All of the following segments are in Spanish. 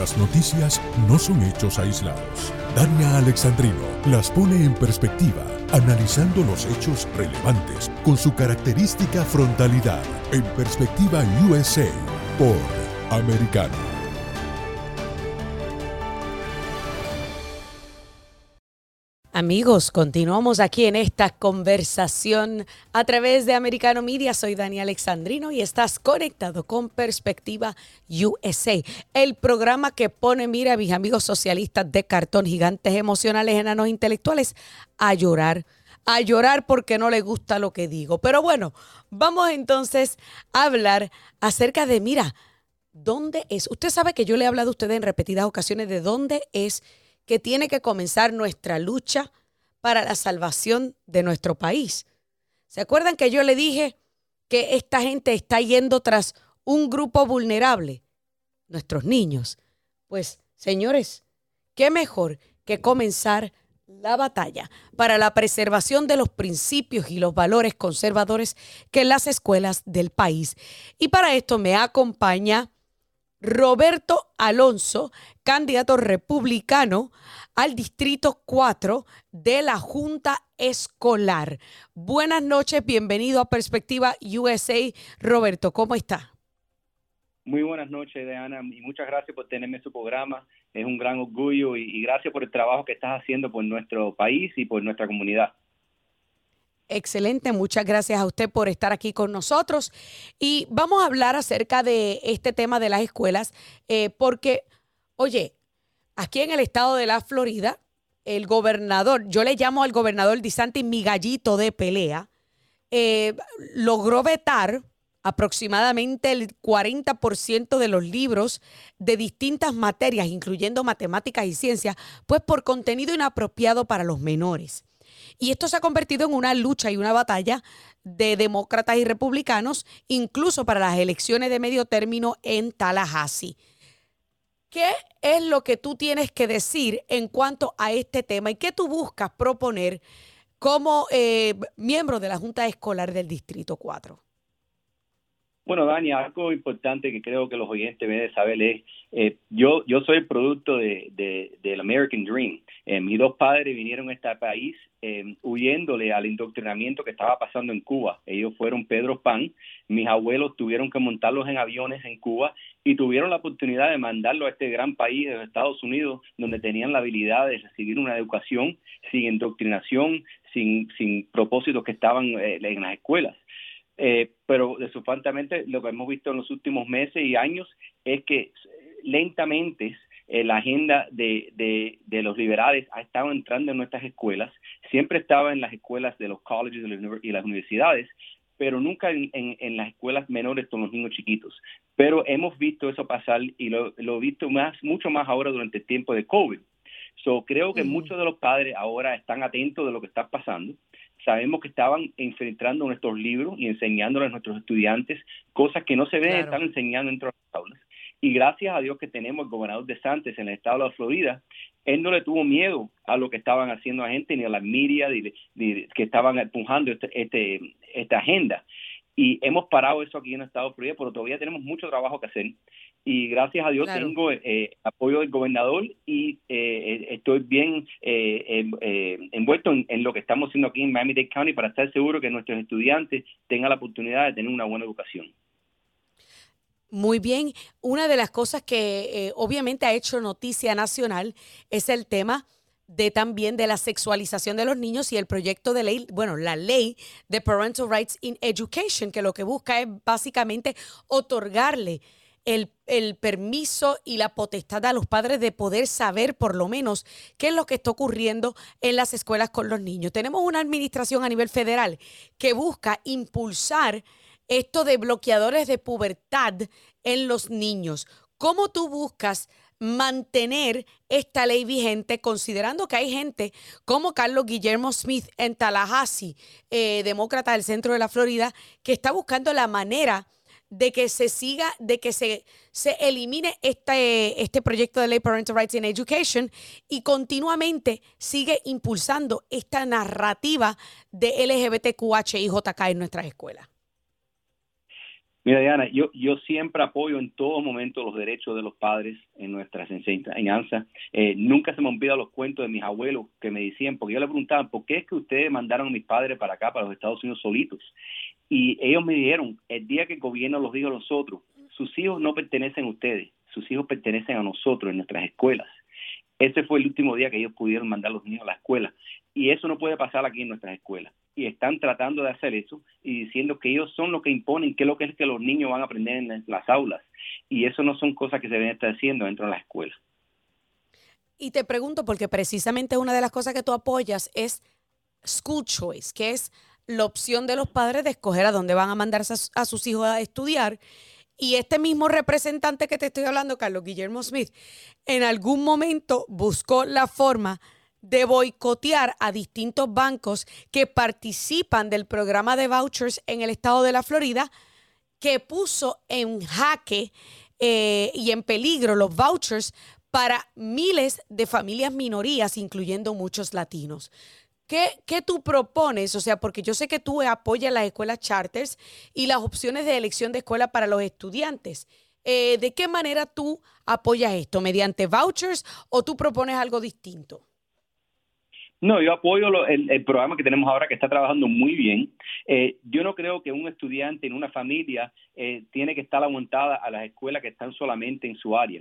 Las noticias no son hechos aislados. Dania Alexandrino las pone en perspectiva, analizando los hechos relevantes con su característica frontalidad en Perspectiva USA por Americano. Amigos, continuamos aquí en esta conversación a través de Americano Media. Soy Dani Alexandrino y estás conectado con Perspectiva USA, el programa que pone, mira, a mis amigos socialistas de cartón, gigantes emocionales, enanos intelectuales, a llorar, a llorar porque no les gusta lo que digo. Pero bueno, vamos entonces a hablar acerca de, mira, ¿dónde es? Usted sabe que yo le he hablado a usted en repetidas ocasiones de dónde es que tiene que comenzar nuestra lucha para la salvación de nuestro país. ¿Se acuerdan que yo le dije que esta gente está yendo tras un grupo vulnerable? Nuestros niños. Pues, señores, ¿qué mejor que comenzar la batalla para la preservación de los principios y los valores conservadores que las escuelas del país? Y para esto me acompaña Roberto Alonso, candidato republicano al Distrito 4 de la Junta Escolar. Buenas noches, bienvenido a Perspectiva USA. Roberto, ¿cómo está? Muy buenas noches, Diana, y muchas gracias por tenerme en su programa. Es un gran orgullo y, y gracias por el trabajo que estás haciendo por nuestro país y por nuestra comunidad. Excelente, muchas gracias a usted por estar aquí con nosotros. Y vamos a hablar acerca de este tema de las escuelas, eh, porque, oye, aquí en el estado de la Florida, el gobernador, yo le llamo al gobernador DeSantis mi gallito de pelea, eh, logró vetar aproximadamente el 40% de los libros de distintas materias, incluyendo matemáticas y ciencias, pues por contenido inapropiado para los menores. Y esto se ha convertido en una lucha y una batalla de demócratas y republicanos, incluso para las elecciones de medio término en Tallahassee. ¿Qué es lo que tú tienes que decir en cuanto a este tema y qué tú buscas proponer como eh, miembro de la Junta Escolar del Distrito 4? Bueno, Dani, algo importante que creo que los oyentes deben saber es, eh, yo, yo soy el producto de, del American Dream. Eh, mis dos padres vinieron a este país eh, huyéndole al indoctrinamiento que estaba pasando en Cuba. Ellos fueron Pedro Pan, mis abuelos tuvieron que montarlos en aviones en Cuba y tuvieron la oportunidad de mandarlo a este gran país de Estados Unidos, donde tenían la habilidad de recibir una educación sin indoctrinación, sin, sin propósitos que estaban en las escuelas. Eh, pero desafortunadamente lo que hemos visto en los últimos meses y años es que lentamente eh, la agenda de, de, los liberales ha estado entrando en nuestras escuelas, siempre estaba en las escuelas de los colleges y las universidades, pero nunca en, en, las escuelas menores con los niños chiquitos. Pero hemos visto eso pasar y lo, lo he visto más, mucho más ahora durante el tiempo de COVID. So, creo que muchos de los padres ahora están atentos de lo que está pasando sabemos que estaban infiltrando nuestros libros y enseñándoles a nuestros estudiantes cosas que no se ven estar enseñando dentro de las aulas. Y gracias a Dios que tenemos el gobernador de Santos en el estado de la Florida, él no le tuvo miedo a lo que estaban haciendo la gente ni a las media que estaban empujando este, este, esta agenda. Y hemos parado eso aquí en el estado de Florida, pero todavía tenemos mucho trabajo que hacer y gracias a Dios tengo eh, apoyo del gobernador y eh, estoy bien eh, envuelto en, lo que estamos haciendo aquí en Miami-Dade County para estar seguro que nuestros estudiantes tengan la oportunidad de tener una buena educación. Muy bien, una de las cosas que obviamente ha hecho noticia nacional es el tema de también de la sexualización de los niños y el proyecto de ley, bueno, la ley de Parental Rights in Education, que lo que busca es básicamente otorgarle el, permiso y la potestad a los padres de poder saber por lo menos qué es lo que está ocurriendo en las escuelas con los niños. Tenemos una administración a nivel federal que busca impulsar esto de bloqueadores de pubertad en los niños. ¿Cómo tú buscas mantener esta ley vigente, considerando que hay gente como Carlos Guillermo Smith en Tallahassee, eh, demócrata del centro de la Florida, que está buscando la manera de que se siga, de que se, se elimine este, este proyecto de ley Parental Rights in Education y continuamente sigue impulsando esta narrativa de LGBTQHIJK en nuestras escuelas. Mira, Diana, yo, yo siempre apoyo en todo momento los derechos de los padres en nuestras enseñanzas. Eh, nunca se me olvidan los cuentos de mis abuelos que me decían, porque yo le preguntaba, ¿por qué es que ustedes mandaron a mis padres para acá, para los Estados Unidos solitos? Y ellos me dijeron, el día que gobierno los dijo a nosotros, sus hijos no pertenecen a ustedes, sus hijos pertenecen a nosotros en nuestras escuelas. Ese fue el último día que ellos pudieron mandar a los niños a la escuela. Y eso no puede pasar aquí en nuestras escuelas. Y están tratando de hacer eso y diciendo que ellos son los que imponen qué es lo que es que los niños van a aprender en las aulas. Y eso no son cosas que se deben estar haciendo dentro de las escuelas. Y te pregunto, porque precisamente una de las cosas que tú apoyas es school choice, que es la opción de los padres de escoger a dónde van a mandarse a, sus hijos a estudiar. Y este mismo representante que te estoy hablando, Carlos Guillermo Smith, en algún momento buscó la forma de boicotear a distintos bancos que participan del programa de vouchers en el estado de la Florida, que puso en jaque eh, y en peligro los vouchers para miles de familias minorías, incluyendo muchos latinos. ¿Qué, tú propones? O sea, porque yo sé que tú apoyas las escuelas charters y las opciones de elección de escuela para los estudiantes. Eh, ¿De qué manera tú apoyas esto? ¿Mediante vouchers o tú propones algo distinto? No, yo apoyo el, programa que tenemos ahora que está trabajando muy bien. Eh, yo no creo que un estudiante en una familia eh, tiene que estar aguantada a las escuelas que están solamente en su área.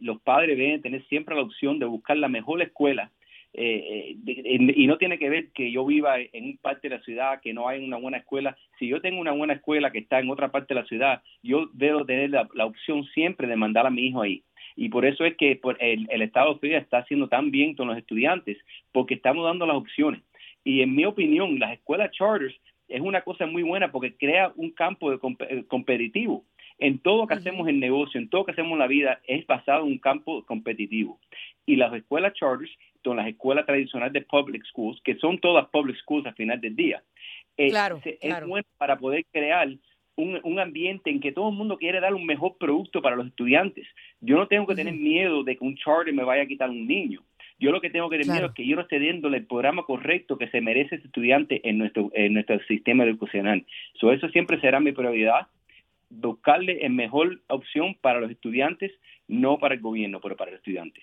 los padres deben tener siempre la opción de buscar la mejor escuela eh, y no tiene que ver que yo viva en un parte de la ciudad, que no hay una buena escuela. Si yo tengo una buena escuela que está en otra parte de la ciudad, yo debo tener la, opción siempre de mandar a mi hijo ahí. Y por eso es que el, el Estado de Florida está haciendo tan bien con los estudiantes, porque estamos dando las opciones. Y en mi opinión, las escuelas charters es una cosa muy buena porque crea un campo de eh, competitivo. En todo lo que hacemos en negocio, en todo lo que hacemos en la vida, es basado en un campo competitivo. Y las escuelas charters son las escuelas tradicionales de public schools, que son todas public schools al final del día. Eh, claro, es bueno para poder crear un, un, ambiente en que todo el mundo quiere dar un mejor producto para los estudiantes. Yo no tengo que tener miedo de que un charter me vaya a quitar un niño. Yo lo que tengo que tener miedo es que yo no esté dándole el programa correcto que se merece ese estudiante en nuestro, en nuestro sistema educacional. So, eso siempre será mi prioridad, buscarle la mejor opción para los estudiantes, no para el gobierno, pero para el estudiante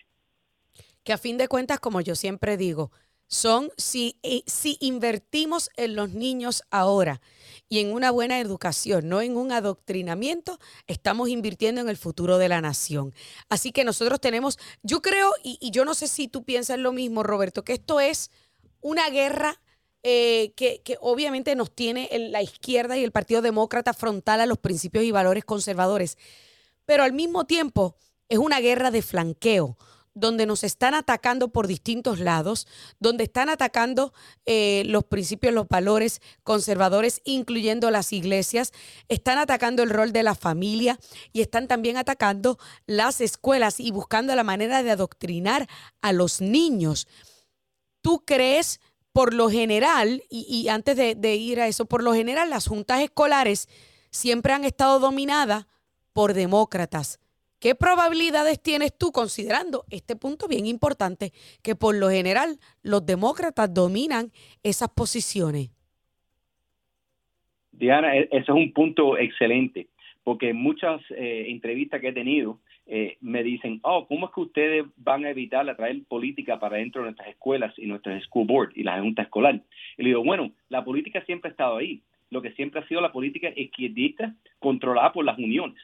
que a fin de cuentas, como yo siempre digo, son si, eh, si invertimos en los niños ahora y en una buena educación, no en un adoctrinamiento, estamos invirtiendo en el futuro de la nación. Así que nosotros tenemos, yo creo, y, yo no sé si tú piensas lo mismo, Roberto, que esto es una guerra eh, que, que, obviamente nos tiene la izquierda y el Partido Demócrata frontal a los principios y valores conservadores, pero al mismo tiempo es una guerra de flanqueo donde nos están atacando por distintos lados, donde están atacando eh, los principios, los valores conservadores, incluyendo las iglesias, están atacando el rol de la familia y están también atacando las escuelas y buscando la manera de adoctrinar a los niños. ¿Tú crees, por lo general, y, antes de, de ir a eso, por lo general las juntas escolares siempre han estado dominadas por demócratas? ¿Qué probabilidades tienes tú considerando este punto bien importante, que por lo general los demócratas dominan esas posiciones? Diana, e-, ese es un punto excelente, porque muchas eh, entrevistas que he tenido eh, me dicen, oh, ¿cómo es que ustedes van a evitar atraer política para dentro de nuestras escuelas y nuestras school board y la junta escolar? Y le digo, bueno, la política siempre ha estado ahí. Lo que siempre ha sido la política izquierdista controlada por las uniones.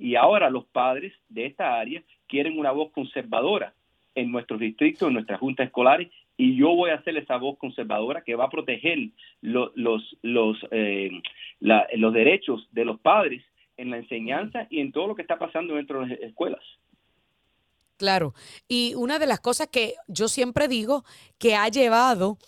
Y ahora los padres de esta área quieren una voz conservadora en nuestros distritos, en nuestras juntas escolares, y yo voy a hacer esa voz conservadora que va a proteger los, los, eh, los derechos de los padres en la enseñanza y en todo lo que está pasando dentro de las escuelas. Claro, y una de las cosas que yo siempre digo que ha llevado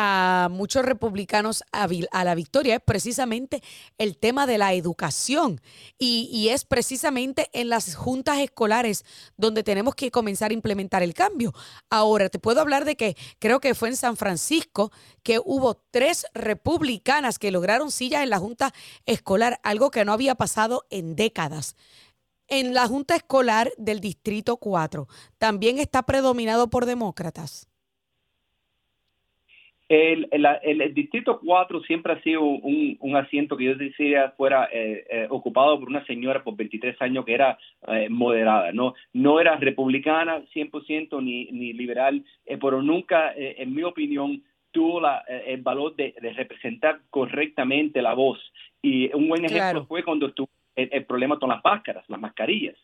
a muchos republicanos a, la victoria es precisamente el tema de la educación y, y, es precisamente en las juntas escolares donde tenemos que comenzar a implementar el cambio. Ahora, te puedo hablar de que creo que fue en San Francisco que hubo tres republicanas que lograron sillas en la junta escolar, algo que no había pasado en décadas en la Junta Escolar del Distrito 4 también está predominado por demócratas? El, el, Distrito 4 siempre ha sido un, asiento que yo decía fuera eh, eh, ocupado por una señora por 23 años que era eh, moderada, no no era republicana 100% ni, ni liberal, pero nunca, en mi opinión, tuvo la, el valor de, representar correctamente la voz. Y un buen ejemplo fue cuando estuvo el, problema con las máscaras, las mascarillas.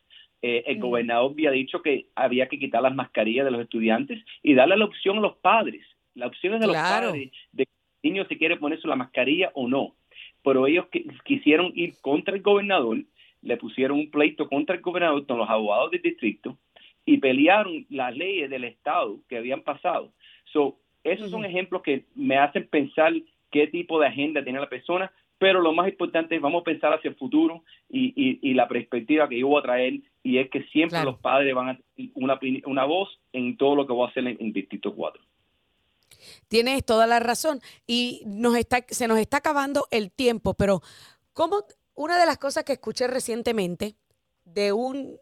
Eh, el gobernador había dicho que había que quitar las mascarillas de los estudiantes y darle la opción a los padres. La opción es de los padres de que el niño se quiere ponerse la mascarilla o no. Pero ellos quisieron ir contra el gobernador, le pusieron un pleito contra el gobernador con los abogados del distrito y pelearon las leyes del Estado que habían pasado. So, esos son ejemplos que me hacen pensar qué tipo de agenda tiene la persona, pero lo más importante es vamos a pensar hacia el futuro y, la perspectiva que yo voy a traer y es que siempre los padres van a tener una, una voz en todo lo que voy a hacer en, en Distrito 4. Tienes toda la razón y nos está, se nos está acabando el tiempo, pero como una de las cosas que escuché recientemente de un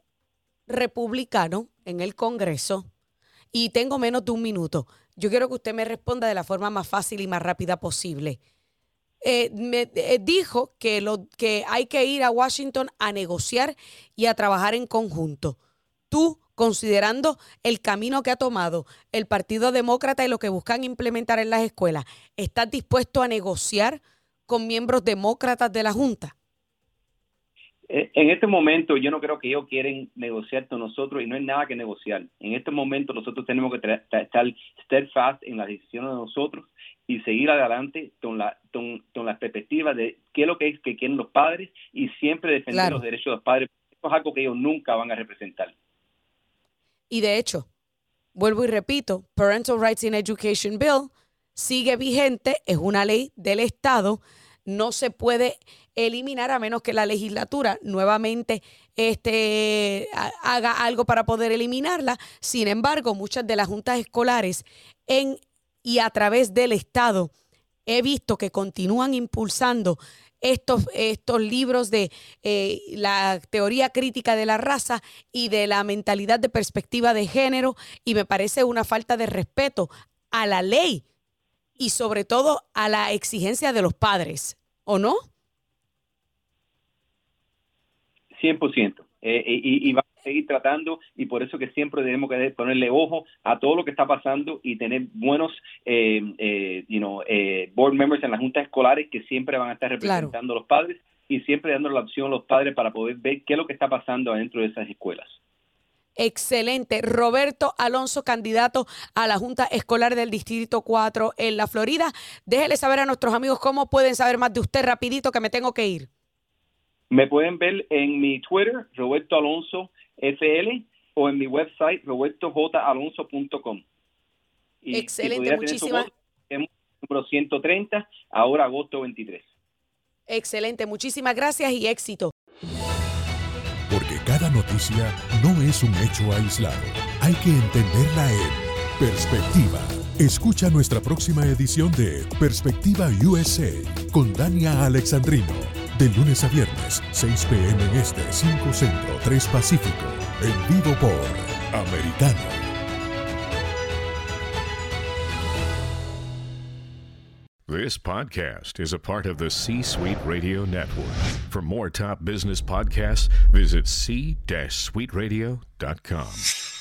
republicano en el Congreso, y tengo menos de un minuto, yo quiero que usted me responda de la forma más fácil y más rápida posible. Eh, me eh, dijo que, lo, que hay que ir a Washington a negociar y a trabajar en conjunto. Tú, considerando el camino que ha tomado el Partido Demócrata y lo que buscan implementar en las escuelas, ¿estás dispuesto a negociar con miembros demócratas de la Junta? Eh, en este momento yo no creo que ellos quieren negociar con nosotros y no hay nada que negociar. En este momento nosotros tenemos que estar steadfast en las decisiones de nosotros y seguir adelante con la, con, la perspectiva de qué es lo que es que quieren los padres y siempre defender los derechos de los padres. Eso es algo que ellos nunca van a representar. Y de hecho, vuelvo y repito, Parental Rights in Education Bill sigue vigente, es una ley del Estado, no se puede eliminar a menos que la legislatura nuevamente este, haga algo para poder eliminarla. Sin embargo, muchas de las juntas escolares en y a través del Estado he visto que continúan impulsando estos, estos libros de eh, la teoría crítica de la raza y de la mentalidad de perspectiva de género y me parece una falta de respeto a la ley y sobre todo a la exigencia de los padres, ¿o no? 100%. Eh, y, y, seguir tratando y por eso que siempre debemos que ponerle ojo a todo lo que está pasando y tener buenos eh, you know, board members en las juntas escolares que siempre van a estar representando a los padres y siempre dando la opción a los padres para poder ver qué es lo que está pasando adentro de esas escuelas. Excelente. Roberto Alonso, candidato a la Junta Escolar del Distrito 4 en la Florida. Déjele saber a nuestros amigos cómo pueden saber más de usted rapidito que me tengo que ir. Me pueden ver en mi Twitter, Roberto Alonso FL, o en mi website, robertojalonso.com. Excelente, muchísimas Número 130, ahora agosto 23. Excelente, muchísimas gracias y éxito. Porque cada noticia no es un hecho aislado. Hay que entenderla en perspectiva. Escucha nuestra próxima edición de Perspectiva USA con Dania Alexandrino de lunes a viernes, 6 p.m. en este, 5 centro, 3 pacífico. En vivo por Americano. This podcast is a part of the C Suite Radio Network. For more top business podcasts, visit c-suiteradio.com.